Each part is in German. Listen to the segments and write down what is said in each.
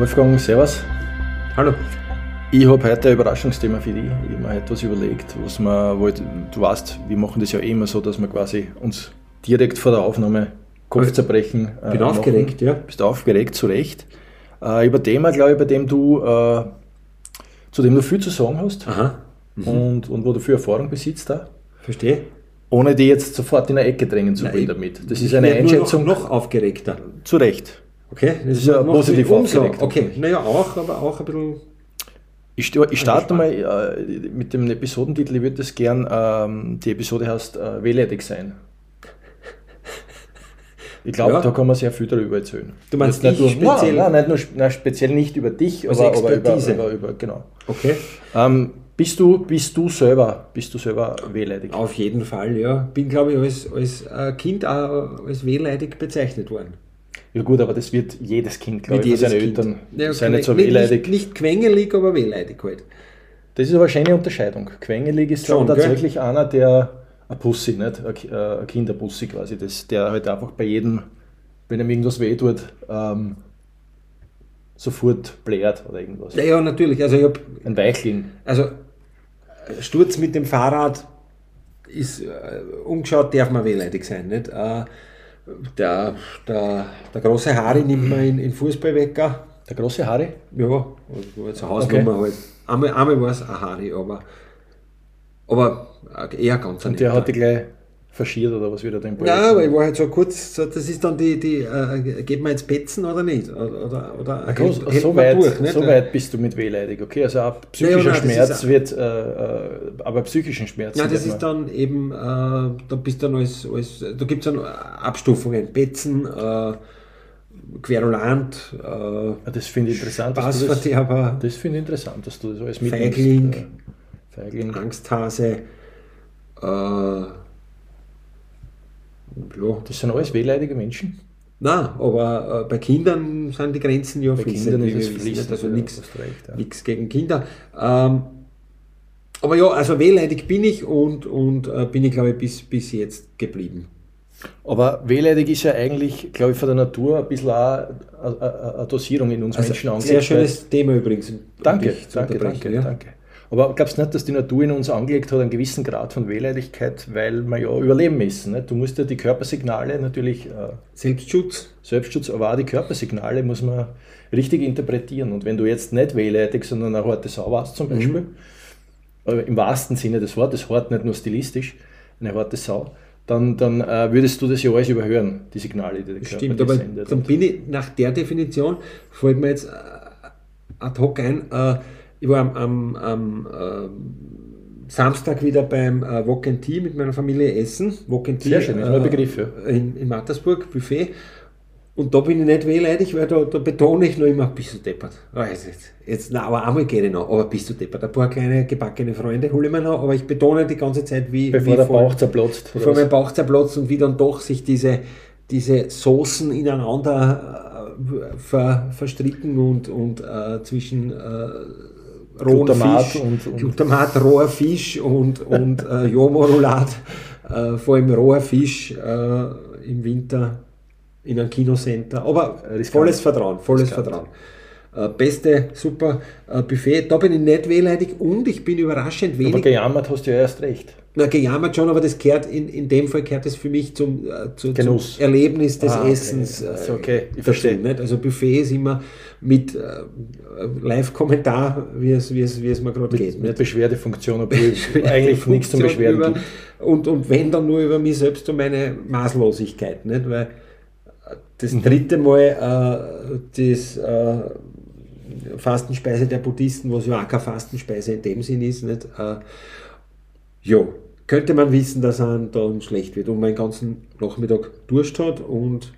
Wolfgang, Servus. Hallo. Ich habe heute ein Überraschungsthema für dich. Ich habe mir heute was überlegt, was wir, wo ich, du weißt, wir machen das ja immer so, dass wir quasi uns direkt vor der Aufnahme Kopfzerbrechen äh, Bin aufgeregt, ja. Bist aufgeregt, zu Recht. Äh, über Thema, glaube ich, bei dem du, äh, zu dem du viel zu sagen hast. Mhm. Und, und wo du viel Erfahrung besitzt da. Verstehe. Ohne die jetzt sofort in eine Ecke drängen zu wollen damit. Das ist eine Einschätzung. Noch, noch aufgeregter. Zu Recht. Okay, das, ist ja positiv aufgeregt. Okay, naja, auch, aber auch ein bisschen. Ich, ich starte mal äh, mit dem Episodentitel. Ich würde das gern, ähm, die Episode heißt äh, Wehleidig sein. Ich glaube, ja. da kann man sehr viel darüber erzählen. Du meinst nicht nur, speziell? Nein, nein, nicht nur, nein, speziell nicht über dich, also aber, aber über, über, über, genau. Okay. Ähm, bist du, bist du selber, bist du selber wehleidig? Auf jeden Fall, ja. Bin, glaube ich, als, als äh, Kind auch als wehleidig bezeichnet worden. Ja gut, aber das wird jedes Kind, glaube ich, seine kind. Eltern ja, sind nicht so wehleidig. Nicht, nicht quengelig, aber wehleidig halt. Das ist aber eine schöne Unterscheidung. Quengelig ist Schon, tatsächlich gell? einer, der ein Pussy, nicht? Ein Kinderpussy quasi, das, der halt einfach bei jedem, wenn ihm irgendwas weh tut, ähm, sofort blärt oder irgendwas. Ja, ja, natürlich. Also ich hab, ein Weichling. Also Sturz mit dem Fahrrad ist äh, umgeschaut, darf man wehleidig sein. Nicht? Äh, der, der, der große Harry nimmt man in, in Fußballwecker. Der große Harry? Ja, also Hausnummer okay. halt. Einmal, einmal war es ein Harry, aber, aber eher ganz Und der hat die gleich verschiert oder was wieder dein Projekt? Ja, aber ich war halt so kurz, so, das ist dann die, die äh, geht man ins Betzen oder nicht? Oder, oder Na, groß, hält, so, weit, durch, so weit bist du mit wehleidig, okay? Also auch psychischer ja, nein, Schmerz wird, äh, äh, aber psychischen Schmerz. Ja, das ist dann eben, äh, da bist du dann als, als da gibt es dann Abstufungen, Betzen, äh, Querulant, äh, ja, das finde ich interessant. Spaßverderber. Das, das finde ich interessant, dass du das alles mitnimmst. Feigling, äh, Feigling. Angsthase, äh, ja. Das sind alles wehleidige Menschen? Nein, aber äh, bei Kindern sind die Grenzen ja fließend. Kindern ist es fließend, also nichts ja. gegen Kinder. Ähm, aber ja, also wehleidig bin ich und, und äh, bin ich, glaube ich, bis, bis jetzt geblieben. Aber wehleidig ist ja eigentlich, glaube ich, von der Natur ein bisschen auch eine Dosierung in uns also Menschen angeht. Sehr schönes Thema übrigens. Danke, danke, danke, ja. danke. Aber glaubst du nicht, dass die Natur in uns angelegt hat einen gewissen Grad von Wehleidigkeit, weil wir ja überleben müssen? Nicht? Du musst ja die Körpersignale natürlich. Äh, Selbstschutz. Selbstschutz, aber auch die Körpersignale muss man richtig interpretieren. Und wenn du jetzt nicht wehleidig, sondern eine harte Sau warst zum mhm. Beispiel, mhm. im wahrsten Sinne des Wortes, hart nicht nur stilistisch, eine harte Sau, dann, dann äh, würdest du das ja alles überhören, die Signale, die der Körper Stimmt, aber sendet. dann bin ich nach der Definition, fällt mir jetzt äh, ad hoc ein, äh, ich war am, am, am äh, Samstag wieder beim äh, Walk and Tea mit meiner Familie essen. Walk and Tea, Sehr schön, äh, Begriff, ja. in, in Mattersburg, Buffet. Und da bin ich nicht wehleidig, weil da, da betone ich noch immer, bist du deppert. Oh, jetzt, jetzt, na, aber einmal gehe ich noch, aber bist du deppert. Ein paar kleine gebackene Freunde hole ich mir noch, aber ich betone die ganze Zeit, wie. Bevor wie der Bauch zerplatzt. Bevor mein Bauch zerplatzt und wie dann doch sich diese, diese Soßen ineinander äh, ver, verstricken und, und äh, zwischen. Äh, rohen Glutamat Fisch, und, und Glutamat, roher Fisch und, und äh, Jomorulat, äh, vor allem roher Fisch äh, im Winter in einem Kinocenter. Aber Riskant. volles Vertrauen, volles Riskant. Vertrauen. Äh, beste, super äh, Buffet. Da bin ich nicht wehleidig und ich bin überraschend wenig. Aber gejammert hast du ja erst recht. Na, gejammert schon, aber das gehört, in, in dem Fall gehört es für mich zum, äh, zu, zum Erlebnis des ah, Essens. Okay. Also, okay, ich verstehe. Nicht? Also Buffet ist immer mit äh, Live-Kommentar, wie es, wie, es, wie es mir gerade geht. Mit Beschwerdefunktion, obwohl eigentlich nichts zum Beschwerden über, gibt. Und, und wenn dann nur über mich selbst und meine Maßlosigkeit. Nicht? Weil das mhm. dritte Mal äh, das äh, Fastenspeise der Buddhisten, was ja auch keine Fastenspeise in dem Sinn ist, nicht? Äh, ja, könnte man wissen, dass einem dann schlecht wird und man den ganzen Nachmittag Durst hat und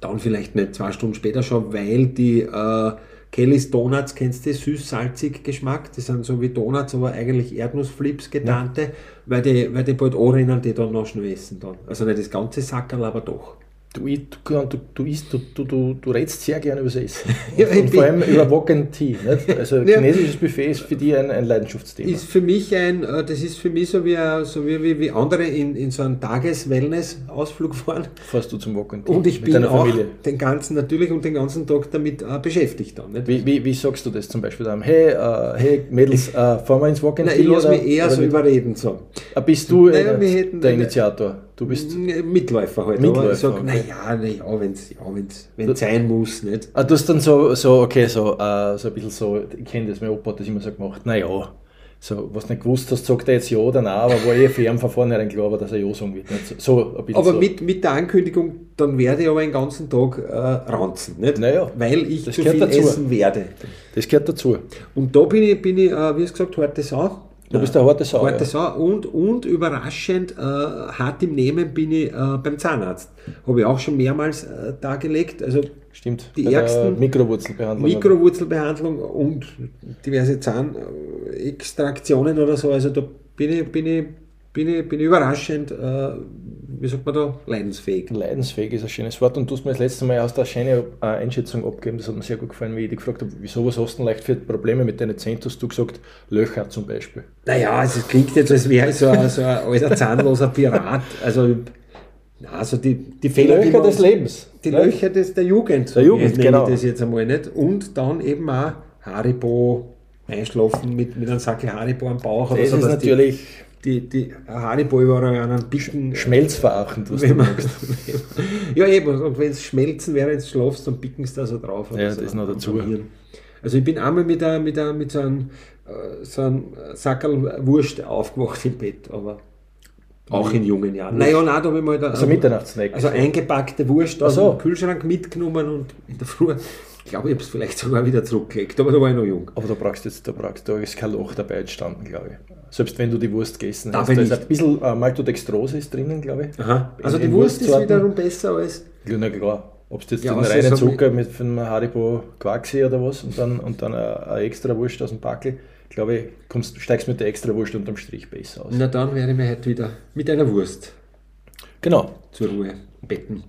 dann vielleicht nicht zwei Stunden später schon, weil die äh, Kelly's Donuts, kennst du, süß-salzig Geschmack, das sind so wie Donuts, aber eigentlich Erdnussflips getarnte, ja. weil, die, weil die bald anrennen, die dann noch schnell essen dann. Also nicht das ganze Sackerl, aber doch. Du, du, du, isst, du, du, du, du redest sehr gerne über das Essen. Ja, ich und vor allem über Wok and Tea. Nicht? Also Ja. chinesisches Buffet ist für dich ein, ein Leidenschaftsthema. Ist für mich ein, äh, das ist für mich so wie, ein- so wie, wie, wie andere in, in so einen Tages-Wellness-Ausflug fahren. Fährst du zum Wok and Tea Und ich bin auch Familie. den ganzen, natürlich und den ganzen Tag damit äh, beschäftigt dann. Nicht? Wie, wie, wie sagst du das zum Beispiel daheim? Hey, äh, hey Mädels, äh, fahren wir ins Wok and Nein, Tea? ich lasse mich eher so überreden. So. Ah, Bist du Nein, äh, der Initiator? Du bist. Mitläufer halt. Mitläufer, aber ich sag, okay. naja, na ja, wenn's, ja, wenn's, wenn's sein muss, nicht? Ah, du hast dann so, so okay, so, äh, so ein bisschen so, ich kenne das, mein Opa hat das immer so gemacht, naja, so, was nicht gewusst hast, sagt er jetzt ja oder nein, aber war eh für ihn von vornherein klar, war, dass er ja sagen wird. Nicht? So, so Aber so. mit, mit der Ankündigung, dann werde ich aber den ganzen Tag äh, ranzen, nicht? Naja, Weil ich das zu viel dazu. essen werde. Das gehört dazu. Und da bin ich, bin ich äh, wie es gesagt, harte Sau. Du bist eine harte Sau. Harte Ja. Sau und, und überraschend äh, hart im Nehmen bin ich äh, beim Zahnarzt. Habe ich auch schon mehrmals äh, dargelegt. Also Stimmt. Die ärgsten Mikrowurzelbehandlung. Mikrovurzelbehandlung und diverse Zahnextraktionen oder so. Also da bin ich, bin ich, bin ich, bin ich überraschend, äh, wie sagt man da, leidensfähig. Leidensfähig ist ein schönes Wort und du hast mir das letzte Mal aus der schöne äh, Einschätzung abgegeben, das hat mir sehr gut gefallen, wie ich dich gefragt habe, wieso, was hast du denn leicht für Probleme mit deinen Zähnen, hast du gesagt, Löcher zum Beispiel. Naja, also es klingt jetzt, als wäre ich so ein, so ein alter zahnloser Pirat. Also, also die, die Fehler, die man- Lebens. Die ne? Löcher des, der Jugend. Der Jugend, nenne genau. Ich das jetzt einmal nicht. Und dann eben auch Haribo einschlafen mit, mit einem Sackel Haribo am Bauch. Das so, ist natürlich Die, die, die Haribo überall an einen Bicken. schmelzverachtend, was du Wenn man, ja, eben. Und wenn es schmelzen wäre, jetzt schlafst, dann picken sie da so drauf. Ja, so das noch am dazu. Hirn. Also ich bin einmal mit, einer, mit, einer, mit so einem, äh, so einem Sackerl Wurst aufgewacht im Bett, aber auch in jungen Jahren. Naja, nein, da habe ich mal da, Also Mitternachtssnack. also eingepackte Wurst aus so. dem Kühlschrank mitgenommen und in der Früh, ich glaube, ich habe es vielleicht sogar wieder zurückgelegt, aber da war ich noch jung. Aber da brauchst du jetzt, da brauchst da ist kein Loch dabei entstanden, glaube ich. Selbst wenn du die Wurst gegessen Darf hast, da ist nicht. ein bisschen äh, Maltodextrose ist drinnen, glaube ich. Aha. Also In- die in Wurst ist wiederum besser als. Ja, na klar. Ob du jetzt Ja, den reinen Zucker mit einem Haribo Quarksi oder was und dann, und dann eine, eine extra Wurst aus dem Packel, glaube ich, kommst, steigst mit der extra Wurst unterm Strich besser aus. Na dann werde ich mir heute wieder mit einer Wurst Genau. zur Ruhe betten.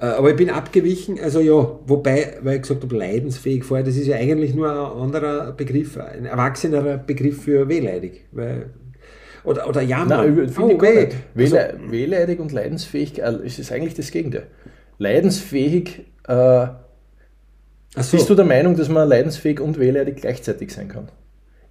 Äh, Aber ich bin abgewichen, also ja, wobei, weil ich gesagt habe, leidensfähig vorher, das ist ja eigentlich nur ein anderer Begriff, ein erwachsenerer Begriff für wehleidig. Weil, oder, oder ja, Nein, finde ich weh. nicht. Wehle, wehleidig und leidensfähig, äh, es ist eigentlich das Gegenteil. Leidensfähig, äh, so. bist du der Meinung, dass man leidensfähig und wehleidig gleichzeitig sein kann?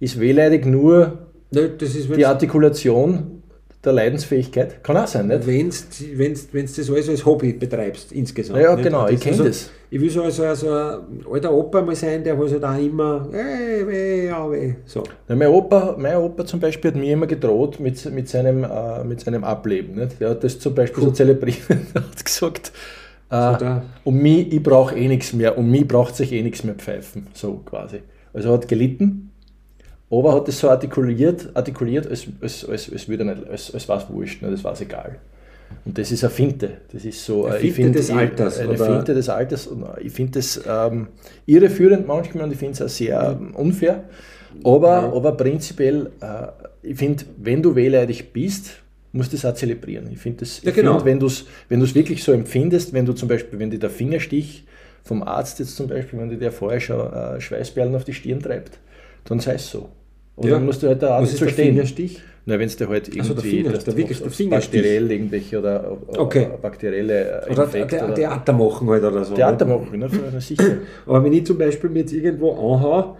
Ist wehleidig nur das ist, die Artikulation der Leidensfähigkeit? Kann auch sein, nicht? wenn du wenn's, wenn's das alles als Hobby betreibst, insgesamt. Ja, nicht? genau, Und ich kenn also, das. Ich will so also, also ein alter Opa mal sein, der halt da immer, ey, weh, ja, weh, so. Ja, mein, Opa, mein Opa zum Beispiel hat mir immer gedroht mit, mit, seinem, äh, mit seinem Ableben. Nicht? Der hat das zum Beispiel so zelebriert. Er hat gesagt, äh, da- um mich, ich brauche eh nichts mehr, um mich braucht sich eh nichts mehr pfeifen. So quasi. Also er hat gelitten, aber hat das so artikuliert, artikuliert als, als, als, als, würde nicht, als, als war es wurscht, ne? das war es egal. Und das ist eine Finte. Das ist so Eine äh, Finte find, des ich- Alters, Eine oder? Finte des Alters. Und äh, ich finde das ähm, irreführend manchmal und ich finde es auch sehr ähm, unfair. Aber, aber prinzipiell, äh, ich finde, wenn du wehleidig bist, musst du das auch zelebrieren. Ich finde das, Ja, genau. find, wenn du es wenn du's wirklich so empfindest, wenn du zum Beispiel, wenn dir der Fingerstich vom Arzt jetzt zum Beispiel, wenn dir der vorher schon äh, Schweißperlen auf die Stirn treibt, dann sei es so. Und Ja. dann musst du halt da auch Was nicht ist so der stehen. Fingerstich? Na, wenn es dir halt Ach so, der irgendwie Finger- dass der wirklich der Fingerstich. bakteriell irgendwelche oder Okay. bakterielle äh, Oder Infekt oder Theater machen halt oder so. Theater ne? machen, ne? für- sicher. Aber wenn ich zum Beispiel mir jetzt irgendwo anhau,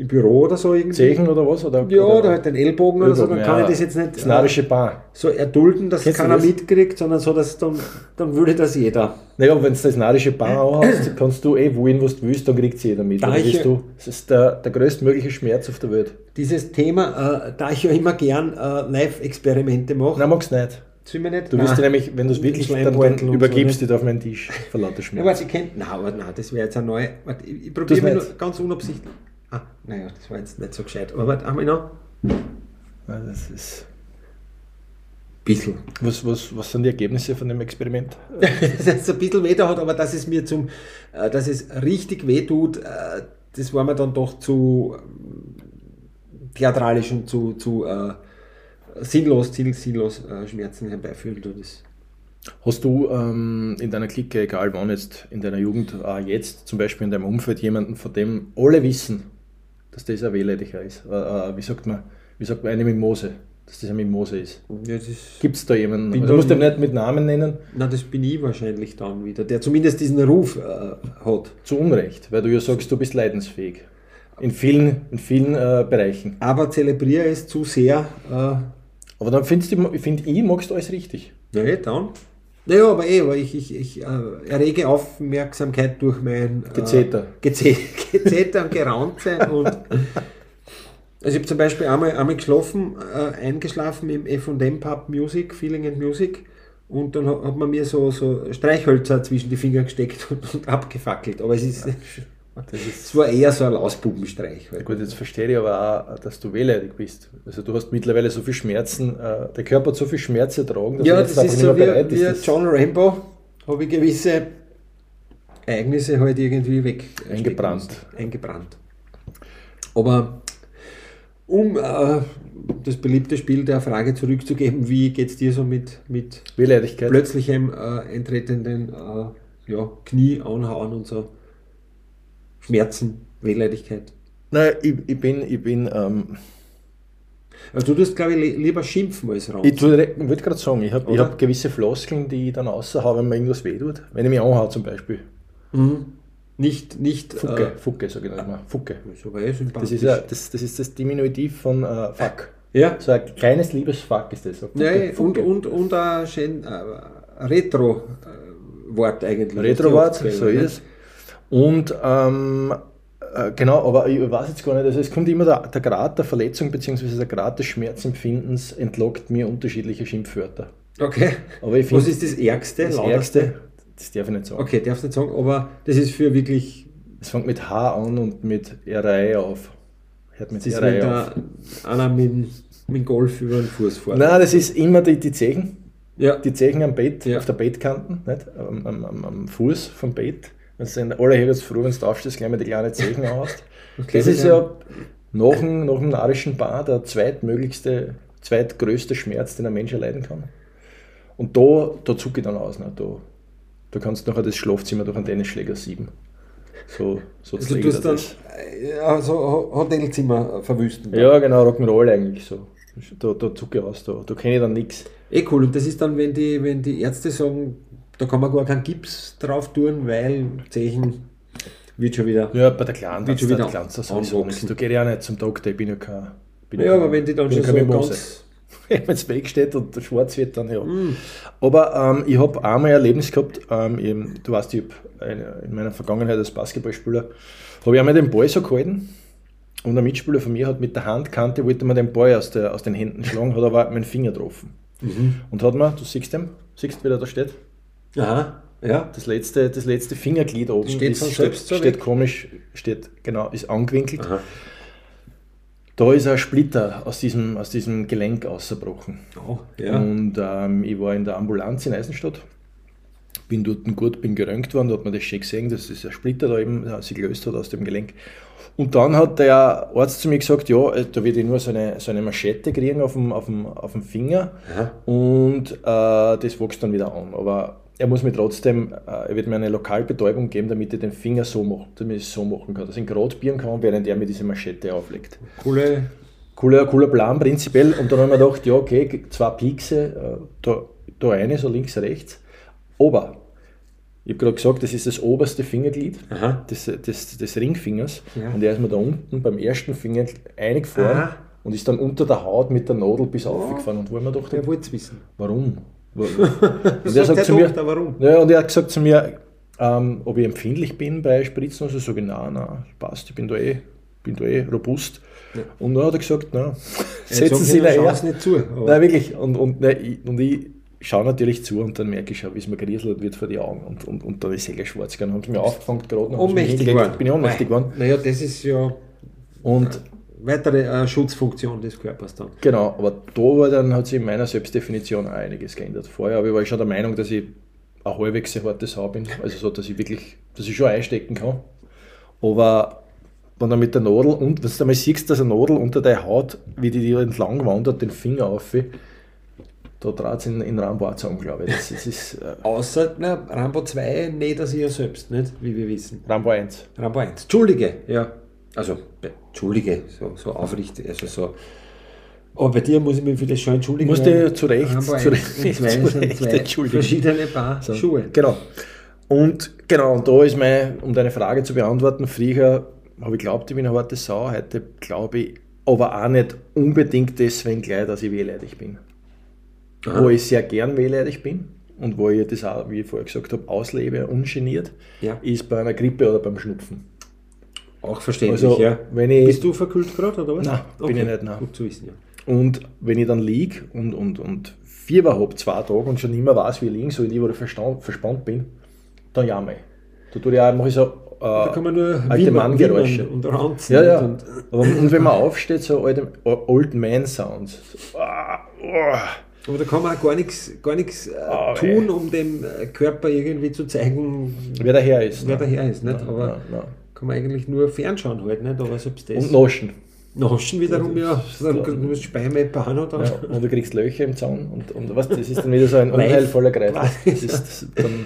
im Büro oder so irgendwie, Zechen oder was? Oder, ja, oder, oder halt den Ellbogen oder so, dann Ellbogen, kann ja. ich das jetzt nicht Das narische Paar. so erdulden, dass Kennst keiner das? mitkriegt, sondern so, dass dann, dann würde das jeder. Naja, wenn du das narische Paar anhast, kannst du eh wohin, was du willst, dann kriegt es jeder mit. Da Dann ich- bist du, das ist der, der größtmögliche Schmerz auf der Welt. Dieses Thema, äh, da ich ja immer gern äh, Live-Experimente mache, Nein, magst du nicht. Du wirst dir nämlich, wenn du es wirklich, dann, dann übergibst so, du dich auf meinen Tisch vor lauter Ja, Schmerz. warte, ich kennt. Nein, aber nein, das wäre jetzt eine neue. Warte, ich, ich probiere nur ganz unabsichtlich. Ah, naja, das war jetzt nicht so gescheit. Aber warte, einmal noch. Ja, das ist, Bisschen. was, was, was sind die Ergebnisse von dem Experiment? dass es ein bisschen weh da hat, aber dass es mir zum, äh, dass es richtig weh tut, äh, das war mir dann doch zu ähm, theatralisch und zu, zu äh, sinnlos, sinnlos, sinnlos äh, Schmerzen herbeiführen. Das Hast du ähm, in deiner Clique, egal wann jetzt, in deiner Jugend, äh, jetzt zum Beispiel in deinem Umfeld jemanden, von dem alle wissen, dass das ein Wehleidiger ist? Äh, äh, wie sagt man, wie sagt man, eine Mimose? Dass das eine Mimose ist. Ja, Gibt es da jemanden? Bin Du musst ihn nicht- mit Namen nennen, Na, das bin ich wahrscheinlich dann wieder, der zumindest diesen Ruf äh, hat. zu Unrecht, weil du ja sagst, du bist leidensfähig. In vielen, in vielen äh, Bereichen. Aber zelebriere es zu sehr. Äh, Aber dann findest du, find ich, magst du alles richtig. ja, eh, dann. Naja, aber eh, aber ich, ich, ich äh, errege Aufmerksamkeit durch mein äh, Gezeter. Geze Gezeter und Geraunze. Und also ich habe zum Beispiel einmal, einmal geschlafen, äh, eingeschlafen im F&M Pub Music, Feeling and Music. Und dann hat man mir so, so Streichhölzer zwischen die Finger gesteckt und, und abgefackelt. Aber es ist, es war eher so ein Lausbubenstreich. Halt. Gut, jetzt verstehe ich aber auch, dass du wehleidig bist. Also du hast mittlerweile so viel Schmerzen, äh, der Körper hat so viel Schmerz ertragen, dass Ja, er das jetzt ist einfach so nicht mehr bereit wie, wie ist. das- John Rambo, habe ich gewisse Ereignisse halt irgendwie weg Eingebrannt. Eingebrannt. Aber um äh, das beliebte Spiel der Frage zurückzugeben, wie geht es dir so mit, mit Wehleidigkeit. plötzlichem äh, eintretenden äh, ja, Knie anhauen und so Schmerzen, Wehleidigkeit? Nein, ich, ich bin, ich bin, ähm, Also du tust, glaube ich, li- lieber schimpfen als raus. ich wollte gerade sagen, ich habe hab gewisse Floskeln, die ich dann raushaue, wenn mir irgendwas wehtut. Wenn ich mich anhaue zum Beispiel. Mhm. Nicht, nicht Fucke, Äh, Fucke sage ich dann immer. Fucke. eh. Das ist, ja, das, das ist das Diminutiv von äh, Fuck. ja. So ein kleines liebes Fuck ist das. Fucke, Ja, und, Fucke. und, und ein schön äh, Retro-Wort eigentlich. Retro-Wort, so ist es. Und ähm, äh, genau, aber ich weiß jetzt gar nicht, also es kommt immer der, der Grad der Verletzung bzw. der Grad des Schmerzempfindens entlockt mir unterschiedliche Schimpfwörter. Okay. Aber ich Was finde, ist das Ärgste? das lauteste? Ärgste, das darf ich nicht sagen. Okay, darfst nicht sagen, aber das ist für wirklich. Es fängt mit H an und mit RI auf. Hört mit Das ist, wenn auf. da einer mit, mit Golf über den Fuß fährt. Nein, das ist immer die, die Zechen. Ja. Die Zechen am Bett, Ja. auf der Bettkanten, nicht? Am, am, am, am Fuß vom Bett. Wenn du alle jetzt froh, wenn du aufstehst, gleich mal die kleinen Zechen hast. Okay, Das ist ja nach dem, nach dem narischen Bar der zweitmöglichste, zweitgrößte Schmerz, den ein Mensch erleiden kann. Und da, da zucke ich dann aus. Ne? Da, da kannst du nachher das Schlafzimmer durch einen Tennisschläger sieben. So, so Also du dir dann das. ja, so Ho- Hotelzimmer verwüsten. Ja, genau, Rock'n'Roll eigentlich so. Da, da zucke ich aus, da, da kenne ich dann nichts. Eh cool. Und das ist dann, wenn die, wenn die Ärzte sagen, da kann man gar keinen Gips drauf tun, weil Zechen wird schon wieder. Ja, bei der Kleinen, Wird schon der wieder Kleinen sowieso anwachsen. nicht. Du gehst ja nicht zum Doktor, ich bin ja kein. Bin Ja, aber wenn die dann schon so kein ganz. wenn es wegsteht und der schwarz wird, dann ja. Mm. Aber ähm, ich habe einmal ein Erlebnis gehabt, ähm, eben, du weißt, ich hab eine, in meiner Vergangenheit als Basketballspieler, habe ich einmal den Ball so gehalten und ein Mitspieler von mir hat mit der Handkante, wollte mir den Ball aus, der, aus den Händen schlagen, hat aber meinen Finger getroffen. Mhm. Und hat mir, du siehst den, siehst, wie der da steht, Aha, ja. das letzte, das letzte Fingerglied oben Steht ist, steht, steht komisch, steht, genau, ist angewinkelt. Aha. Da ist ein Splitter aus diesem, aus diesem Gelenk ausgebrochen. Oh, ja. Und ähm, ich war in der Ambulanz in Eisenstadt, bin dort gut, bin geröntgt worden, da hat man das schön gesehen, dass dieser Splitter da eben äh, sich gelöst hat aus dem Gelenk. Und dann hat der Arzt zu mir gesagt, ja, äh, da wird ich nur so eine, so eine Maschette kriegen auf dem, auf dem, auf dem Finger Aha. und äh, das wächst dann wieder an. Aber er muss mir trotzdem, äh, er wird mir eine Lokalbetäubung geben, damit ich den Finger so mache, damit ich es so machen kann, dass ich ihn gerade bieren kann, während er mir diese Maschette auflegt. Coole. Cooler, cooler Plan prinzipiell. Und dann haben wir gedacht, ja, okay, zwei Piekse, äh, da, da eine, so links, rechts. Aber, ich habe gerade gesagt, das ist das oberste Fingerglied Aha. des, des, des Ringfingers. Ja. Und er ist mir da unten beim ersten Finger eingefahren Aha. und ist dann unter der Haut mit der Nadel bis aufgefahren. Und wo ich mir gedacht habe, wollte es wissen? warum? Und Sagt der Doktor, warum? Ja, und er hat gesagt zu mir, ähm, ob ich empfindlich bin bei Spritzen. Also sage ich, nein, nein, passt, ich bin da eh, bin da eh robust. Und dann hat er gesagt, na, setzen Sie ihn her. her. es nicht zu. Nein, wirklich. Und, und, nein, ich, und ich schaue natürlich zu und dann merke ich schon, wie es mir gerieselt wird vor die Augen. Und, und, und dann ist es schwarz gegangen. Haben sie mir aufgefangen gerade. Ohnmächtig geworden. Bin ich ohnmächtig geworden. Naja, das ist ja Und weitere äh, Schutzfunktion des Körpers dann. genau, aber da war dann, hat sich in meiner Selbstdefinition auch einiges geändert. Vorher aber ich war ich schon der Meinung, dass ich ein halbwegs ein hartes Haar bin. Also so, dass ich wirklich, dass ich schon einstecken kann. Aber wenn du mit der Nadel und wenn du einmal siehst, dass eine Nadel unter der Haut, wie die dir entlang wandert, den Finger auf, da traut es in, in Rambo zusammen, glaube ich. Das, das ist, äh, Außer na, Rambo 2 näht er sich ja selbst, nicht? Wie wir wissen. Rambo 1. Rambo 1. Entschuldige, ja. Also, Entschuldige, so, so aufrichtig, also so. Aber bei dir muss ich mich vielleicht schon entschuldigen. Musst du zu Recht- zu 1 und Recht- 2 zu sind Recht zwei entschuldigen. verschiedene Paar So, Schuhe. Genau. Und genau, und da ist mein, um deine Frage zu beantworten, früher habe ich geglaubt, ich bin eine harte Sau, heute glaube ich, aber auch nicht unbedingt deswegen gleich, dass ich wehleidig bin. Aha. Wo ich sehr gern wehleidig bin und wo ich das auch, wie ich vorher gesagt habe, auslebe, ungeniert, Ja. ist bei einer Grippe oder beim Schnupfen. Auch verständlich, Also, ja. wenn ich- Bist du verkühlt gerade, oder was? Nein, bin ich nicht, nein. Gut zu wissen, ja. Und wenn ich dann liege und, und, und Fieber habe, zwei Tage und schon immer weiß, wie ich liegen soll, die, wo ich verspannt bin, dann jammer ich. Da tue ich auch, mache ich so äh, Da kann man nur alte Manngeräusche. und ranzen. Ja, ja. Und, Aber, und wenn man aufsteht, so alte Old Man Sounds. So, ah, oh. aber da kann man auch gar nichts, gar äh, Ah, tun, um dem äh, Körper irgendwie zu zeigen, Wer daher ist. wer ne? daher ist. Nicht? Nein, aber nein, nein. Kann man eigentlich nur fernschauen halt, nicht? aber selbst das. Und naschen. Naschen wiederum, ja. Dann du musst Speime Bahn dann. Ja, und du kriegst Löcher im Zaun und, und was, das ist dann wieder so ein unheilvoller Kreis. Das ist, das, dann,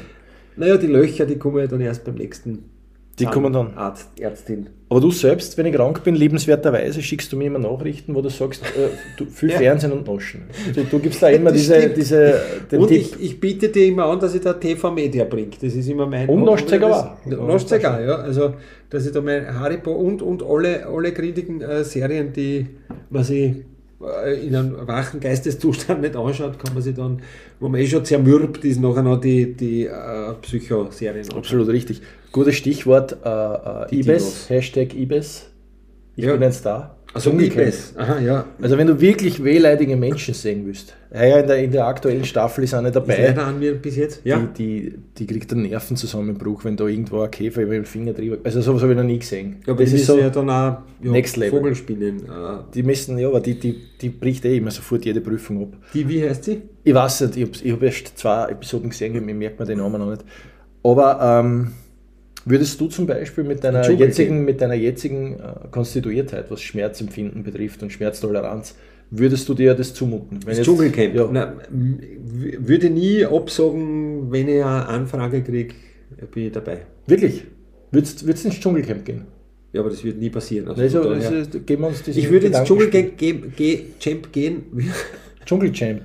Naja, die Löcher, die kommen ja dann erst beim nächsten Die kommen dann. Arzt, Ärztin. Aber du selbst, wenn ich krank bin, liebenswerterweise schickst du mir immer Nachrichten, wo du sagst, äh, du, viel Ja. Fernsehen und Naschen. Du, du gibst da immer diese, stimmt. diese den Und ich, ich biete dir immer an, dass ich da TV-Media bringe. Das ist immer mein... Und Noschzeiger auch. Noschzeiger, ja. Also, dass ich da mein Haribo und, und alle, alle grindigen äh, Serien, die man sich äh, in einem wachen Geisteszustand nicht anschaut, kann man sich dann, wo man eh schon zermürbt ist, nachher noch die, die äh, Psychoserien anschauen. Absolut richtig. Gutes Stichwort, äh, äh, IBES. Hashtag IBES. Ich Ja. bin ein Star. Also. Liebes. Aha, ja. Also wenn du wirklich wehleidige Menschen sehen willst, ja, in, der, in der aktuellen Staffel ist eine Ist dabei, leider an mir bis jetzt. Ja. die, die, die kriegt einen Nervenzusammenbruch, wenn da irgendwo ein Käfer über den Finger drüber... Also sowas habe ich noch nie gesehen. Ja, aber das ist ja dann auch ja, Next Level. Vogelspinnen. Äh, Die müssen, ja, aber die, die, die bricht eh immer sofort jede Prüfung ab. die, wie heißt sie? Ich weiß nicht, ich habe hab erst zwei Episoden gesehen, mir merkt man den Namen noch nicht. Aber ähm, würdest du zum Beispiel mit deiner jetzigen, mit deiner jetzigen äh, Konstituiertheit, was Schmerzempfinden betrifft und Schmerztoleranz, würdest du dir das zumuten? Das jetzt- Dschungelcamp. Ja. W- würde nie absagen, wenn ich eine Anfrage kriege, bin ich dabei. Wirklich? Würdest du ins Dschungelcamp gehen? Ja, aber das wird nie passieren. Also Also, ist, ich würde ins Dschungelcamp ge ge Champ gehen. Dschungelchamp.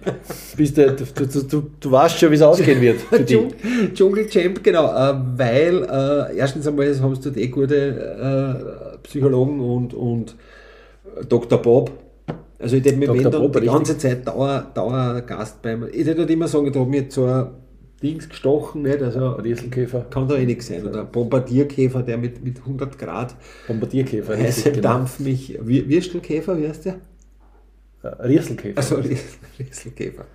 Bist du, du, du, du, du weißt schon, wie es ausgehen wird für. Dschung- Dschungelchamp, genau. Äh, weil äh, erstens einmal haben du dort eh gute äh, Psychologen und, und Dr. Bob. Also ich hätte mir wenn dann die ganze Zeit Dauer, Dauergast beim. Ich hätte halt immer sagen, da hat mir so ein Dings gestochen, nicht? Also Rieselkäfer, kann da eh nichts sein. Oder Bombardierkäfer, der mit, mit 100 Grad Bombardierkäfer. heißem genau. Dampf mich. Wir- Würstelkäfer, wie heißt der? Äh, Rieselkäfer. Also Rieselkäfer.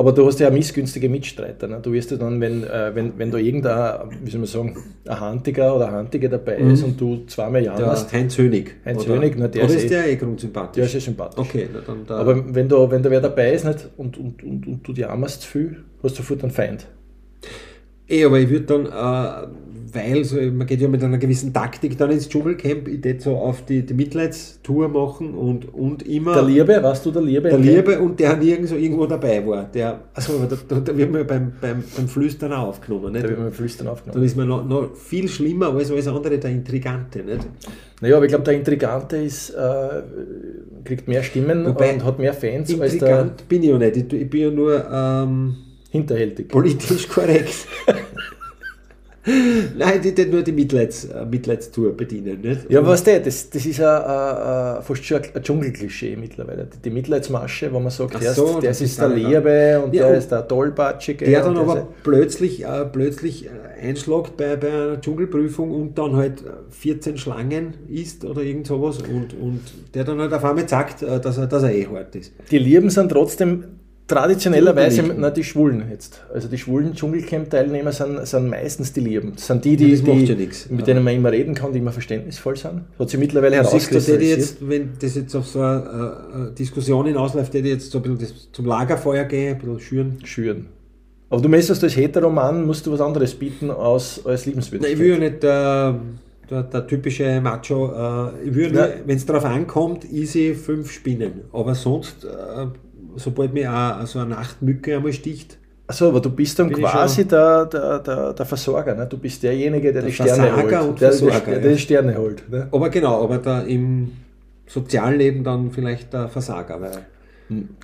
Aber du hast ja missgünstige Mitstreiter. Ne? Du wirst ja dann, wenn, äh, wenn, wenn da irgendein, wie soll man sagen, ein Handiger oder eine Handige dabei ist und du zweimal Der jammerst, Heinz Hönig. Heinz oder? Hönig, na, der oder ist ist eh- der eh grundsympathisch? der ist ja sympathisch. Okay, na dann da. Aber wenn da, wenn da wer dabei ist nicht, und, und, und, und du jammerst zu viel, hast du sofort einen Feind. Eh, aber ich würde dann, äh, weil so, man geht ja mit einer gewissen Taktik dann ins Dschungelcamp, ich würde so auf die, die Mitleidstour machen und, und immer Der Liebe, weißt du, der Liebe? der Liebe und der nirgendwo irgendwo dabei war. Der, also, da, da, da wird man beim, beim, beim Flüstern auch aufgenommen. Nicht? Da wird man mit Flüstern Dann aufgenommen. ist man noch, noch viel schlimmer als alles andere, der Intrigante. Nicht? Naja, aber ich glaube, der Intrigante ist, äh, kriegt mehr Stimmen Wobei, und hat mehr Fans als der Intrigant bin ich ja nicht. Ich, ich bin ja nur ähm, hinterhältig. politisch korrekt. Nein, die, nur die Mitleids, äh, Mitleidstour bedienen. Nicht? Ja, aber was der, das, das ist ein, fast schon ein Dschungelklischee mittlerweile. Die, Mitleidsmasche, wo man sagt, Ach so, der das ist ist der Liebe und Ja, der ist der Tollpatschige. der dann aber plötzlich, äh, plötzlich äh, einschlägt bei, bei einer Dschungelprüfung und dann halt äh, 14 Schlangen isst oder irgend sowas und, und der dann halt auf einmal sagt, äh, dass er, dass er eh hart ist. Die Lieben sind trotzdem traditionellerweise na, die Schwulen jetzt. Also die schwulen Dschungelcamp-Teilnehmer sind, sind meistens die Lieben. Das sind die, Ja, die, macht die ja nichts. mit denen man immer reden kann, die immer verständnisvoll sind. Hat sich mittlerweile herauskristallisiert. jetzt, wenn das jetzt auf so eine äh, Diskussion hinausläuft, die jetzt so ein bisschen das, zum Lagerfeuer gehen, ein bisschen schüren. schüren. Aber du messest als Heteroman, musst du was anderes bieten als, als Nein, Liebenswürdigkeit. ich will ja nicht der, der, der typische Macho, äh, ich will Ja. wenn es darauf ankommt, easy fünf Spinnen. Aber sonst, äh, sobald mir auch so eine Nachtmücke einmal sticht. Achso, aber du bist dann quasi der, der, der, der Versorger. Ne? Du bist derjenige, der, Der die Sterne Versager holt. und der, Versorger, der, ja. der die Sterne holt. Ne? Aber genau, aber da im Sozialleben dann vielleicht der Versager. Weil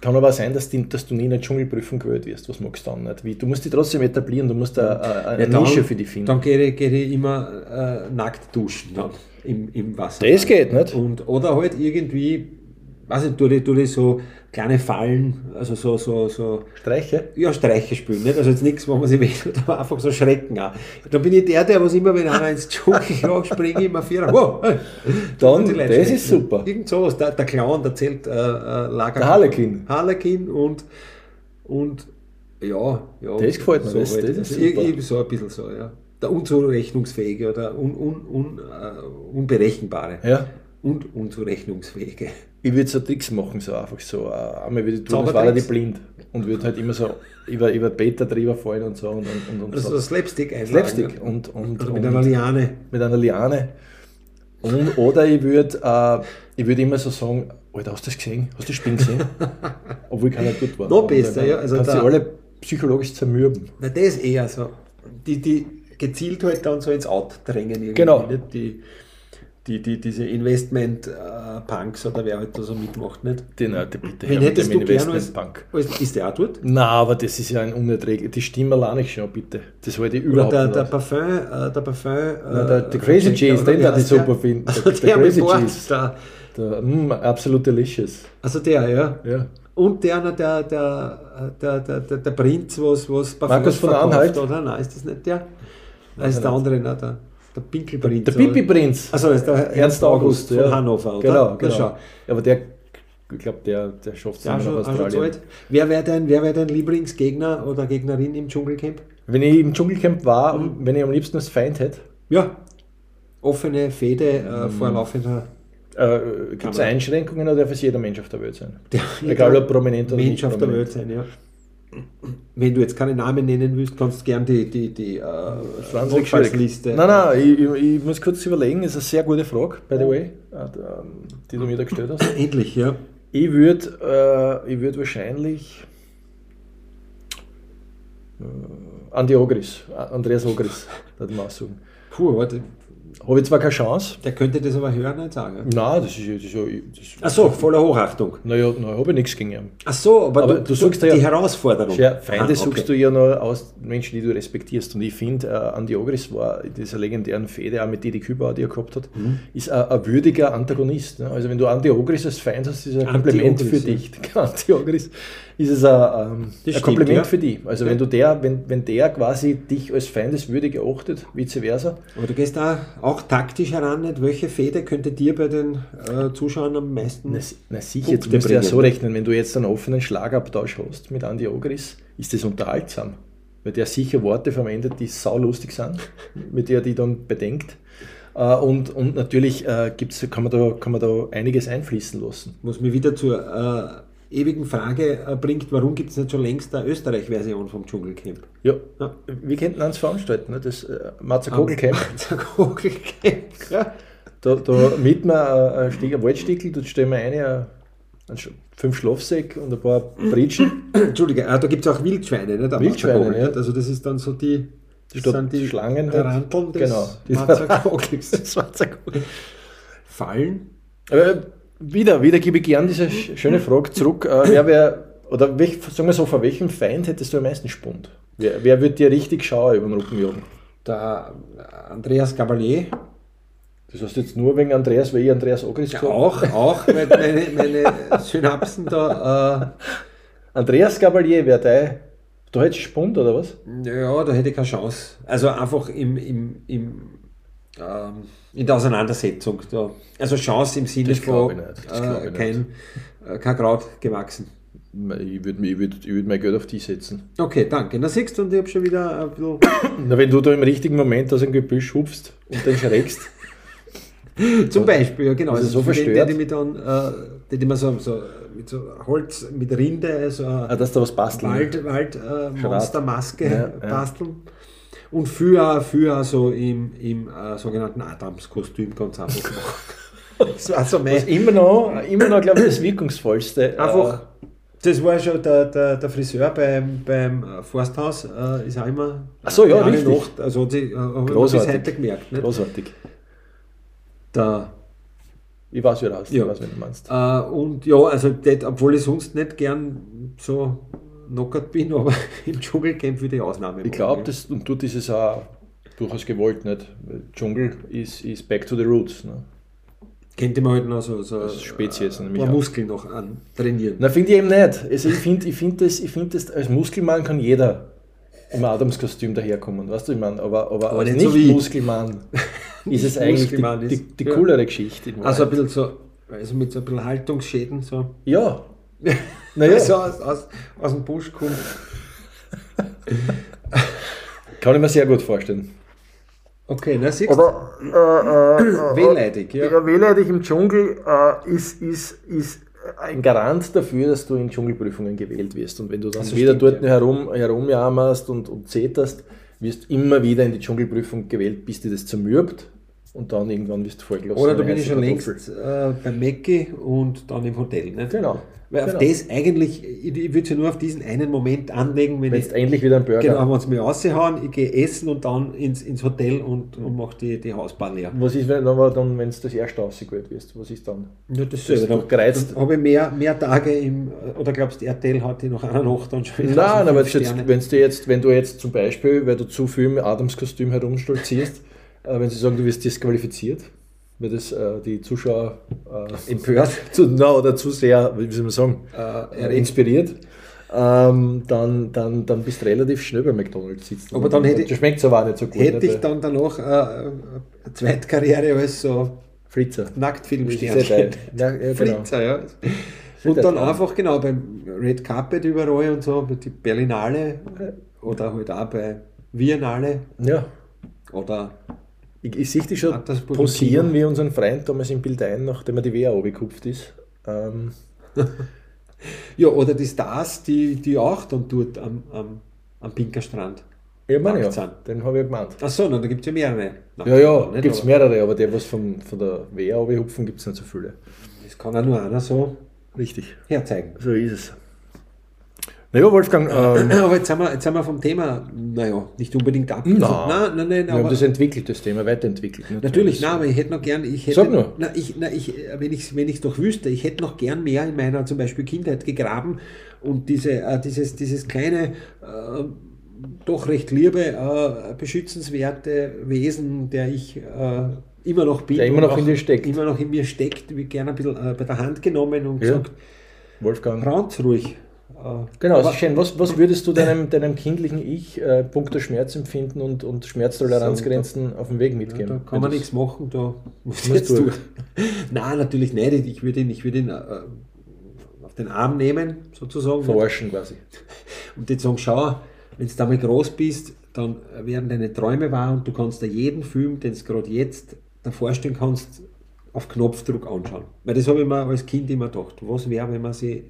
Kann aber sein, dass, die, dass du nie in eine Dschungelprüfung gewählt wirst. Was magst du dann nicht? Wie, du musst dich trotzdem etablieren, du musst eine, eine, eine Ja, dann- Nische für dich finden. Dann gehe ich, gehe ich immer äh, nackt duschen dann im, im Wasser. Das geht nicht. Und, oder halt irgendwie, weiß nicht, tue ich, tue ich so kleine Fallen, also so, so, so Streiche? ja, Streiche spielen. Nicht? Also jetzt nichts, wo man sich wehtut, aber einfach so Schrecken auch. Dann bin ich der, der was immer, wenn einer ins Dschungelloch springt, immer vier. Wow, hey. Dann, das schrecken. ist super. Irgend sowas. Der, der Clown erzählt äh, äh, Lager. Der Harlekin. Harlekin und, und ja, ja. Das gefällt mir, so das- halt. das ist super. irgendwie so ein bisschen so, ja. Der unzurechnungsfähige oder un, un, un, äh, unberechenbare. Ja. Und unzurechnungsfähige. Ich würde so Tricks machen, so einfach so. Äh, einmal würde ich tun, das war die blind. Und würde halt immer so über, über Beta drüber fallen und so. Und, und, und, und Also so. Slapstick einlagen. Slapstick und, und, Oder und mit einer Liane. mit einer Liane. Und, oder ich würde äh, ich würd immer so sagen, Alter, hast du das gesehen? Hast du das Spiel gesehen? Obwohl keiner gut war. Noch Und besser, ja, also kannst da- sie alle psychologisch zermürben. Na, das ist eher so. Die, die gezielt halt dann so ins Out drängen irgendwie. Genau. Nicht? Die, die, die, diese Investment-Punks oder wer halt da so mitmacht, nicht? Äh, die bitte Wen her mit hättest dem als, Investmentbank. als. Ist der auch dort? Na, aber das ist ja ein unerträglich. Die Stimme alleine ich schon, bitte. Das wollte ich überhaupt der, nicht. der. Parfum, äh, der Parfum. Äh, Na, der, der Crazy Cheese, den da ich super finde. Also Der, der, der mit Crazy Cheese. da. Der, mm, absolut delicious. Also der, ja. Ja. Und der, der, der, der, der, der, der Prinz, was, was Parfums Markus von verkauft, Anhalt? Oder? Nein, ist das nicht der? Das ist der nicht. andere, nein, der, der Pinkelprinz. Der oder? Pipi-Prinz. Also ist der Ernst August, von ja. Hannover, oder? Genau, Na, genau. Ja, aber der, ich glaube, der, der schafft es Ja, immer schon, nach schon Australien. alt. Wer wäre dein, wer wär dein Lieblingsgegner oder Gegnerin im Dschungelcamp? Wenn ich im Dschungelcamp war, Mhm. wenn ich am liebsten als Feind hätte, Ja. Offene Fehde Mhm. äh, vor laufender äh, gibt es. Einschränkungen oder darf es jeder Mensch auf der Welt sein? der Egal ob prominent oder Mensch nicht auf der Welt sein, ja. Wenn du jetzt keine Namen nennen willst, kannst du gern die, die, die äh. Notfallsliste. Nein, nein, ich, ich, ich muss kurz überlegen, das ist eine sehr gute Frage, by the way, äh, die du mir da gestellt hast. Endlich, ja. Ich würde äh, ich würd wahrscheinlich äh, Andi Ogris, Andreas Ogris, da mal aussuchen. Puh, warte. Habe ich zwar keine Chance, Der könnte das aber hören und sagen. nein, das ist ja. Das ist ja das, Ach so, voller Hochachtung. Naja, na, habe ich nichts gegen ihn. Ach so, aber, Aber du, du suchst ja- die Herausforderung. Ja, Feinde Ah, suchst du ja noch aus Menschen, die du respektierst. Und ich finde, äh, Andi Ogris war in dieser legendären Fehde, auch mit Didi Kübauer, die er gehabt hat, Mhm. ist ein, ein würdiger Antagonist. Ne? Also wenn du Andi Ogris als Feind hast, ist ein Kompliment für dich. Anti Ogris ist es ein, ähm, ein stimmt, Kompliment ja. für dich. Also Ja. wenn du der, wenn, wenn der quasi dich als feindeswürdig erachtet, vice versa, Aber du gehst da auch taktisch heran, nicht? Welche Fehde könnte dir bei den äh, Zuschauern am meisten. Na, na sicher, Punkte du musst ja so rechnen, wenn du jetzt einen offenen Schlagabtausch hast mit Andi Ogris, ist das unterhaltsam. Weil der sicher Worte verwendet, die saulustig sind, mit der die dann bedenkt. Äh, Und, und natürlich äh, gibt's, kann, man da, kann man da einiges einfließen lassen. Was mich wieder zur äh, ewigen Frage äh, bringt, warum gibt es nicht schon längst eine Österreich-Version vom Dschungelcamp? Ja, Ja. wir könnten eins veranstalten, ne? das äh. Dschungelcamp, ja. Da, da mieten wir ein, ein, Stieg, ein Waldstickel, dort stellen wir eine, ein, fünf Schlafsäcke und ein paar Britschen. Entschuldige, ah, da gibt es auch Wildschweine? Am Wildschweine, ja. Also das ist dann so die, das Statt sind die Schlangen der halt. Ranteln des Genau. Marzerkogel. Fallen? Äh, wieder, wieder gebe ich gern diese sch- schöne Frage zurück. Äh, wer wär, oder welch, sagen wir so, vor welchem Feind hättest du am meisten Spund? Wer, wer wird dir richtig Schauer über den Rücken jagen? Der Andreas Gabalier, Das heißt jetzt nur wegen Andreas, weil ich Andreas Ogris ja, auch, auch, weil meine, meine Synapsen da, Andreas Gabalier wäre dein. Da hättest du Spund oder was? äh, ja, da hätte ich keine Chance. Also einfach im, im, im, ähm, in der Auseinandersetzung. Da. Also Chance im Sinne von ich äh, ich kein, äh, kein Kraut gewachsen. Ich würde ich würd, ich würd mein Geld auf die setzen. Okay, danke. Na siehst du, und ich habe schon wieder ein bisschen Na, wenn du da im richtigen Moment aus dem Gebüsch hupfst und dann schreckst, Zum Beispiel, ja genau. Also so für den, verstört. Der die mir dann, äh, die mir so, so mit so Holz, mit Rinde, so ah, eine dass da was basteln. Wald, Wald äh, Monstermaske Ja, ja. Und für, für so im, im äh, sogenannten Adams-Kostüm ganz einfach machen. das war so mein, Was immer noch, immer noch glaube ich, das wirkungsvollste. Einfach Das war schon der, der, der Friseur beim, beim Forsthaus, äh, ist auch immer Ach so, ja, richtig. Nacht, also hat sich, äh, habe ich bis Großartig. heute gemerkt. Nicht? Großartig. Der, Ich weiß, wie du hast, Ja. ich weiß, wenn du meinst. äh, und ja, also das, obwohl ich sonst nicht gern so knockert bin, aber im Dschungelcamp würde ich Ausnahme Ich glaube, das und tut dieses auch durchaus gewollt nicht. Weil Dschungel ist, ist back to the roots. Ne? Könnte man halt noch so, so Spezies, ein nämlich paar auch. Muskeln noch an trainieren. Na, finde ich eben nicht. Also ich finde, ich find das, ich find das, als Muskelmann kann jeder im Adamskostüm daherkommen, weißt du, ich meine, aber, aber, Aber als nicht so wie- Nicht-Muskelmann ist es eigentlich die, Muskelmann die, ist- die ja. coolere Geschichte. Also ein bisschen so, also mit so ein bisschen Haltungsschäden, so. ja. Naja, So aus, aus, aus dem Busch kommt. kann ich mir sehr gut vorstellen. Okay, na siehst du, Aber äh, äh, wehleidig, ja. Ja, wehleidig im Dschungel äh, ist, ist, ist ein Garant dafür, dass du in Dschungelprüfungen gewählt wirst. Und wenn du dann Also wieder stimmt, dort ja. herum, herumjammerst und, und zeterst, wirst du immer wieder in die Dschungelprüfung gewählt, bis dir das zermürbt und dann irgendwann wirst du vollgelassen. Oder du ich schon längst äh, beim Mäcki und dann im Hotel. Nicht? Genau. Weil auf genau. das eigentlich, ich, ich würde ja nur auf diesen einen Moment anlegen, wenn Wenn ich du endlich wieder einen Burger genau, wenn sie mir raushauen, ich gehe essen und dann ins, ins Hotel und, und mache die, die Hausbahn leer. Was ist, wenn aber dann, wenn du das erste rausgewählt wirst? Was ist dann? Ja, das Bist selber. du Dann, gereizt? habe ich mehr, mehr Tage im, oder glaubst du, RTL hat die nach einer Nacht dann schon wieder Nein, aber jetzt, wenn's dir jetzt, wenn du jetzt zum Beispiel, weil du zu viel im Adamskostüm herumstolzierst, wenn sie sagen, du wirst disqualifiziert, weil das äh, die Zuschauer äh, Empört. zu, na, oder zu sehr, wie soll man sagen, Äh, äh, inspiriert, ähm, dann, dann, dann bist du relativ schnell bei McDonalds sitzt. Aber dann hätte ich- schmeckt aber auch nicht so gut. Hätte nicht? ich dann danach äh, eine Zweitkarriere als so Fritzer. Nacktfilmsternchen. Ja, ja, genau. Fritzer, ja. Und dann einfach, genau, beim Red Carpet überall und so, bei die Berlinale oder halt auch bei Viennale Ja. oder Ich, ich sehe dich schon posieren wie unseren Freund damals in Bild ein, nachdem er die Wehr abgekupft ist. Ähm, ja, oder die Stars, die, die auch dann dort am, am, am Pinkerstrand. Ja, meine ja, sind. den habe ich gemeint. Achso, na, da gibt es ja mehrere. Ja, ja, Nicht, gibt es mehrere, aber der, was von, von der Wehr abhupfen, gibt es nicht so viele. Das kann auch nur einer so Richtig, herzeigen. so ist es. Naja, Wolfgang, ähm, Aber jetzt sind, wir, jetzt sind wir vom Thema, naja, nicht unbedingt ab. Nein. nein, nein, nein, wir haben das entwickelt, das Thema, weiterentwickelt. natürlich, nein, aber ich hätte noch gern, ich hätte, Sag nur. Na, ich, na, ich, wenn ich es wenn ich's doch wüsste, ich hätte noch gern mehr in meiner zum Beispiel Kindheit gegraben und diese, äh, dieses, dieses kleine, äh, doch recht liebe, äh, beschützenswerte Wesen, der ich äh, immer noch bin. Der immer noch in dir steckt. Immer noch in mir steckt, wie gerne ein bisschen äh, bei der Hand genommen und Ja. gesagt, Wolfgang. raunt ruhig. Äh, Genau, ist schön. Was, was würdest du deinem, deinem kindlichen Ich äh, punkto Schmerzempfinden und, und Schmerztoleranzgrenzen auf den Weg Ja, mitgeben? da kann man nichts machen, da muss Musst jetzt du. durch. Nein, natürlich nicht. Ich würde ihn, ich würde ihn äh, auf den Arm nehmen, sozusagen. Verarschen quasi. Und jetzt sagen, schau, wenn du damit groß bist, dann werden deine Träume wahr und du kannst dir jeden Film, den du gerade jetzt dir vorstellen kannst, auf Knopfdruck anschauen. Weil das habe ich mir als Kind immer gedacht. Was wäre, wenn man sich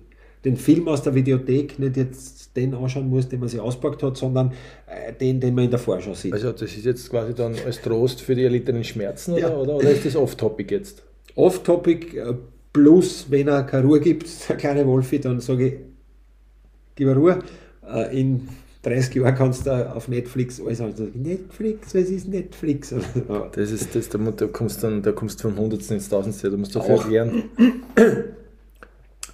den Film aus der Videothek nicht jetzt den anschauen muss, den man sich auspackt hat, sondern äh, den, den man in der Vorschau sieht. Also das ist jetzt quasi dann als Trost für die erlittenen Schmerzen oder, Ja. oder, oder ist das off-topic jetzt? Off-Topic äh, plus, wenn er keine Ruhe gibt, der kleine Wolfi, dann sage ich, gib mir Ruhe. Äh, In 30 Jahren kannst du auf Netflix alles sagen, Netflix, was ist Netflix? Das ist das, da, kommst dann, da kommst du vom Hundertsten ins Tausendste, da musst du Auch. dafür erklären.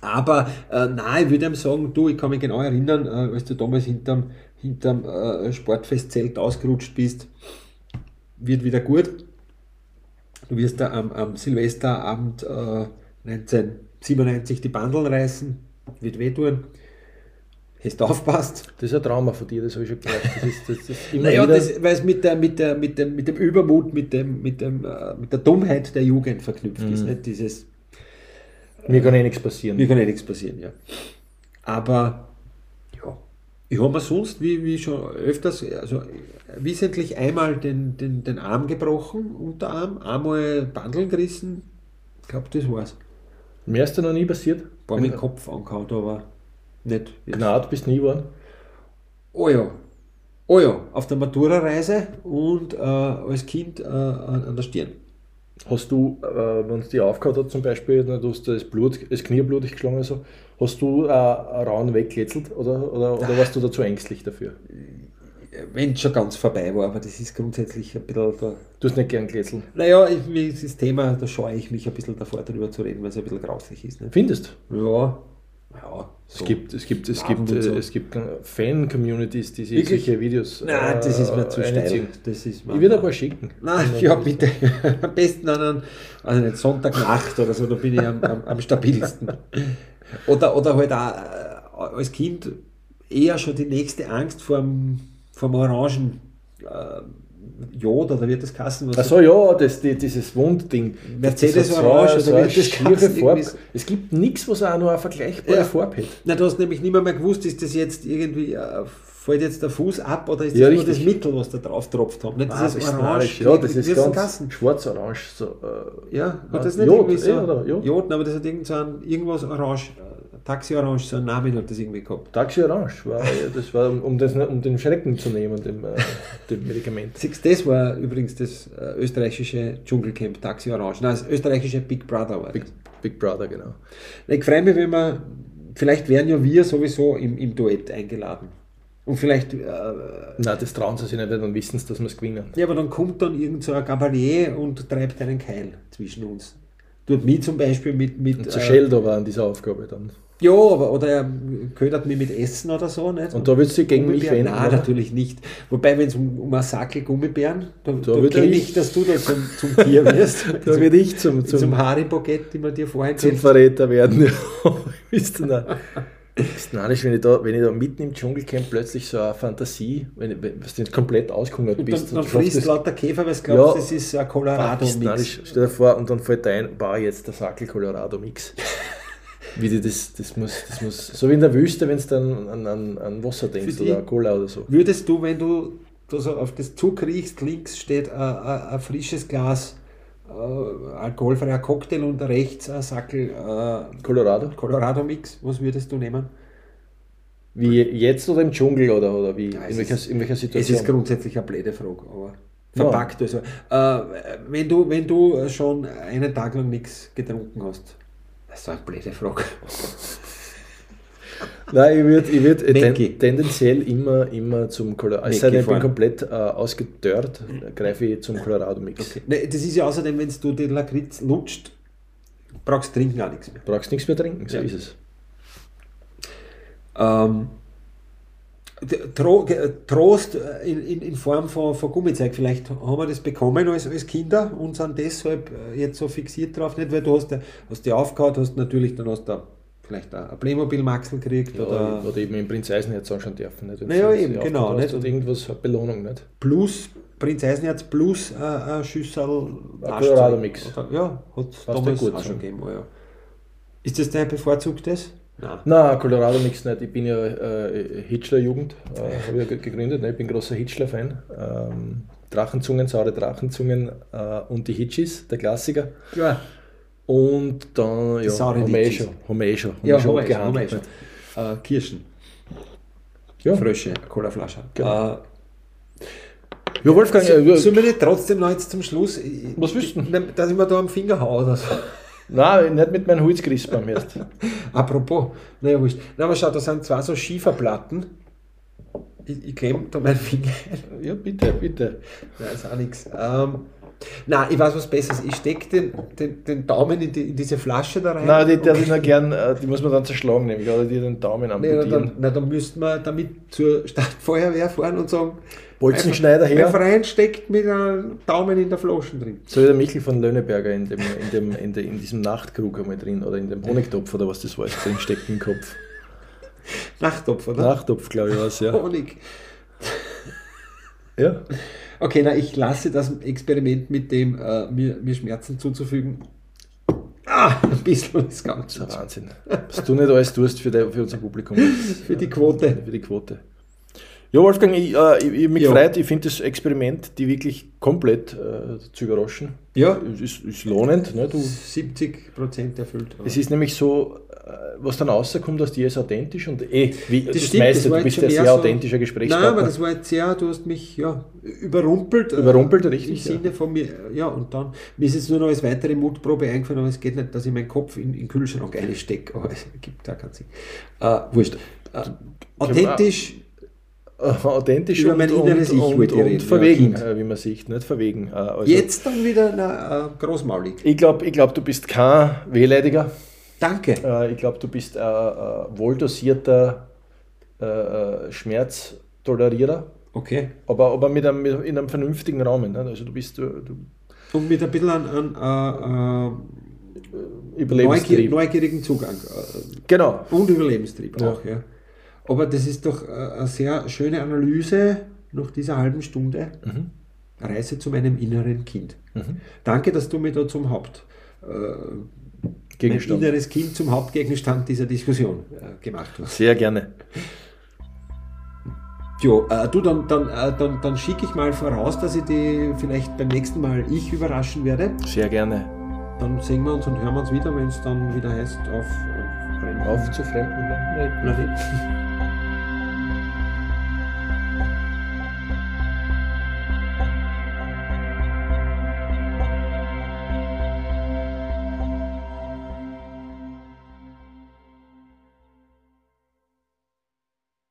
Aber äh, nein, ich würde ihm sagen, du, ich kann mich genau erinnern, äh, als du damals hinterm, hinterm äh, Sportfestzelt ausgerutscht bist, wird wieder gut. Du wirst da am, am Silvesterabend äh, 1997 die Bandeln reißen, wird wehtun. Hast du aufpasst? Das ist ein Trauma von dir, das habe ich schon gehört. Das ist, das ist immer Naja, das, weil es mit, der, mit, der, mit, dem, mit dem Übermut, mit, dem, mit, dem, äh, mit der Dummheit der Jugend verknüpft ist. Nicht dieses, mir kann eh nichts passieren. Mir kann ja nichts passieren, ja. Aber ja, ich habe mir sonst, wie, wie schon öfters, also wissentlich einmal den, den, den Arm gebrochen, Unterarm, einmal Bandeln gerissen. Ich glaube, das war's. Mehr ist dir noch nie passiert? Paar mit dem Kopf angehauen, aber nicht. jetzt. Gnad bist nie geworden? Oh ja. Oh ja, auf der Matura-Reise und äh, als Kind äh, an an der Stirn. Hast du, äh, wenn es die aufgehört hat zum Beispiel, du hast das Blut, das Knie blutig geschlagen oder so, hast du äh, Rauen weggetzelt oder, oder, oder warst du da zu ängstlich dafür? Wenn es schon ganz vorbei war, aber das ist grundsätzlich ein bisschen da. Du hast nicht gern glätzeln. Naja, ich, das Thema, da scheue ich mich ein bisschen davor drüber zu reden, weil es ein bisschen grauslich ist. Ne? Findest Ja, ja. Es gibt, es gibt, es gibt, so. äh, es gibt Fan-Communities, die sich solche Videos. Nein, das ist mir äh, zu steil. Das ist mir Ich würde ein paar schicken. Nein, ja, bitte. Am besten an einem, also nicht Sonntagnacht oder so, da bin ich am, am, am stabilsten. Oder, oder halt auch äh, als Kind eher schon die nächste Angst vom, vom Orangen äh, Jod oder wird das kassen? Was Achso, ja, das, die, dieses Wundding. Mercedes Orange, so, so oder eine wie das heißt, Farbe. Es gibt nichts, was auch noch eine vergleichbare Ja. Farbe hat. Na, du hast nämlich nicht mehr, mehr gewusst, ist das jetzt irgendwie, fällt jetzt der Fuß ab oder ist das Ja, nur das. Mittel, was da drauf tropft haben? Nicht Ah, dieses das ist Orange. Ja, das ist ganz Kassen? schwarz-orange. So, äh, Ja, hat das nicht Jod, irgendwie so? eh, oder? Jod? Jod, aber das hat irgend so ein, irgendwas orange, äh, Taxi Orange, so einen Namen hat das irgendwie gehabt. Taxi Orange, war, das war, um, das, um den Schrecken zu nehmen, dem, äh, dem Medikament. Siehst, Das war übrigens das äh, österreichische Dschungelcamp Taxi Orange. Nein, das österreichische Big Brother war Big, das. Big Brother, genau. Ich freue mich, wenn wir, vielleicht wären ja wir sowieso im, im Duett eingeladen. Und vielleicht, äh, Nein, das trauen sie sich nicht, weil dann wissen sie, dass wir es gewinnen. ja, aber dann kommt dann irgend so ein Gabalier und treibt einen Keil zwischen uns. Tut mich zum Beispiel mit, mit Und zerschellt aber an dieser Aufgabe dann. ja, aber, oder er ködert mich mit Essen oder so, nicht? Und da würdest du gegen mich wenden, Nein, oder? natürlich nicht. Wobei, wenn es um, um einen Sackel Gummibären, da, da, würde kenne ich- dass du da zum, zum Tier wirst. Da würde ich zum, zum, zum, Haribo-Get, die man dir vorhin zum Verräter werden. Ja, Wisst ihr ist narrisch, wenn ich, da, wenn ich da mitten im Dschungelcamp plötzlich so eine Fantasie, wenn, wenn du nicht komplett aushungert Und bist. dann, dann schaffst frisst lauter Käfer, weil du glaubst, Ja. das ist ein Colorado-Mix. Stell dir vor, und dann fällt dir ein, boah, jetzt der Sackel Colorado Mix. Wie die das, das muss, das muss, so wie in der Wüste, wenn du dann an, an, an Wasser denkst Für oder Cola oder so. Würdest du, wenn du so auf das Zug riechst, links steht ein, ein, ein frisches Glas äh, alkoholfreier Cocktail und rechts ein Sackel äh, Colorado? Colorado-Mix, was würdest du nehmen? Wie jetzt oder im Dschungel oder, oder wie? Ja, es in, welcher, ist- in welcher Es Situation? ist grundsätzlich eine blöde Frage, aber Ja. verpackt. Also, äh, wenn, du, wenn du schon einen Tag lang nichts getrunken hast, das ist eine blöde Frage. Nein, ich würde ich würd ten, tendenziell immer, immer zum Colorado. Es sei denn, ich bin komplett äh, ausgedörrt, greife ich zum Colorado-Mix. Okay. Nee, das ist ja außerdem, wenn du den Lakritz lutscht, brauchst du trinken auch nichts mehr. Brauchst nichts mehr trinken, so Ja. ist es. Ähm, Tro Trost äh, in, in, in Form von, von Gummizeug, vielleicht haben wir das bekommen als, als Kinder und sind deshalb äh, jetzt so fixiert drauf, nicht weil du hast, ja- hast die aufgehauen, hast natürlich dann hast du vielleicht ein Playmobil-Maxel gekriegt Ja, oder oder eben im Prinz Eisenherz anschauen dürfen. Nicht? Naja, eben, genau, nicht? Hat irgendwas, eine Belohnung, nicht? plus Prinz Eisenherz plus äh, ein Schüssel. Colorado-Mix. Ja, hat es damals gut auch schon gegeben. Ja. Ist das dein bevorzugtes? Nein. Nein, Colorado Mix nicht. Ich bin ja äh, Hitchler-Jugend, äh, habe ich ja ge- gegründet. Ne? Ich bin großer Hitchler-Fan. Ähm, Drachenzungen, saure Drachenzungen äh, und die Hitchis, der Klassiker. Ja, Und dann, ja, haben wir eh schon, haben wir eh schon, haben ja schon schon, haben wir abgehandelt. schon. Äh, Kirschen, Ja. Frösche, Colaflasche. Genau. Äh, ja, Wolfgang, so, äh, sollen wir nicht trotzdem noch jetzt zum Schluss, Was willst du dass ich mir da am Finger haue oder so? nein, nicht mit meinem Holzgriss beim erst. Apropos, naja, wurscht. Na, aber schau, da sind zwei so Schieferplatten. Ich, ich klemme da meinen Finger. Ja, bitte, bitte. Nein, ist auch nichts. Ähm, nein, ich weiß was Besseres. Ich stecke den, den, den Daumen in, die, in diese Flasche da rein. Nein, die, und- ich noch gern, äh, die muss man dann zerschlagen, nämlich, oder die den Daumen Nee, na, amputieren. dann, na, dann müssten wir damit zur Stadtfeuerwehr fahren und sagen, Bolzenschneider mein her. Freund steckt mit einem Daumen in der Flasche drin. So wie der Michel von Löhneberger in, dem, in, dem, in, de, in diesem Nachtkrug einmal drin oder in dem Honigtopf oder was das war, drin steckt im Kopf. Nachttopf, oder? Nachtopf, glaube ich, war es, ja. Honig. ja. Okay, na, ich lasse das Experiment mit dem, äh, mir, mir Schmerzen zuzufügen. Ah, ein bisschen ist ganz Das ist Wahnsinn. Was du nicht alles tust für, de, für unser Publikum. Für die Quote. Für die Quote. Ja, Wolfgang, ich, äh, ich, ich mich Ja. freut, ich finde das Experiment, die wirklich komplett äh, zu überraschen. Ja. Ist, ist lohnend. Ne? Du, 70% erfüllt. es ist nämlich so, was dann rauskommt aus dir, ist authentisch und eh, wie Das das, stimmt, meiste, das du bist schon sehr so- authentischer Nein, Gesprächspartner. aber das war jetzt sehr, du hast mich ja, überrumpelt. äh, Überrumpelt, richtig, Im ja. Sinne von mir, ja, und dann, mir ist jetzt nur noch als weitere Mutprobe eingefallen, aber es geht nicht, dass ich meinen Kopf in, in den Kühlschrank einstecke, aber es gibt da keinen Sinn. Äh, wurscht. Äh, authentisch, Äh, authentisch Über und, mein und, inneres Ich und, ich und, reden, verwegen, ja, äh, wie man sieht, nicht verwegen. Äh, Also, jetzt dann wieder na, äh, großmaulig. Ich glaube, ich glaub, du bist kein Wehleidiger. Danke. Äh, ich glaube, du bist ein äh, wohldosierter äh, äh, Schmerztolerierer, Okay. aber, aber mit einem, mit, in einem vernünftigen Rahmen. Ne? Also du bist du, du Und mit ein bisschen an, an äh, äh, neugier, neugierigen Zugang. Äh, Genau. Und Überlebenstrieb Ja. auch, ja. Aber das ist doch äh, eine sehr schöne Analyse nach dieser halben Stunde. Mhm. Reise zu meinem inneren Kind. Mhm. Danke, dass du mir da zum Haupt äh, mein Gegenstand. inneres Kind zum Hauptgegenstand dieser Diskussion äh, gemacht hast. Sehr gerne. Jo, äh, du, dann, dann, äh, dann, dann schicke ich mal voraus, dass ich die vielleicht beim nächsten Mal ich überraschen werde. Sehr gerne. Dann sehen wir uns und hören wir uns wieder, wenn es dann wieder heißt auf, auf, Auf zu fremden Planeten. Planet.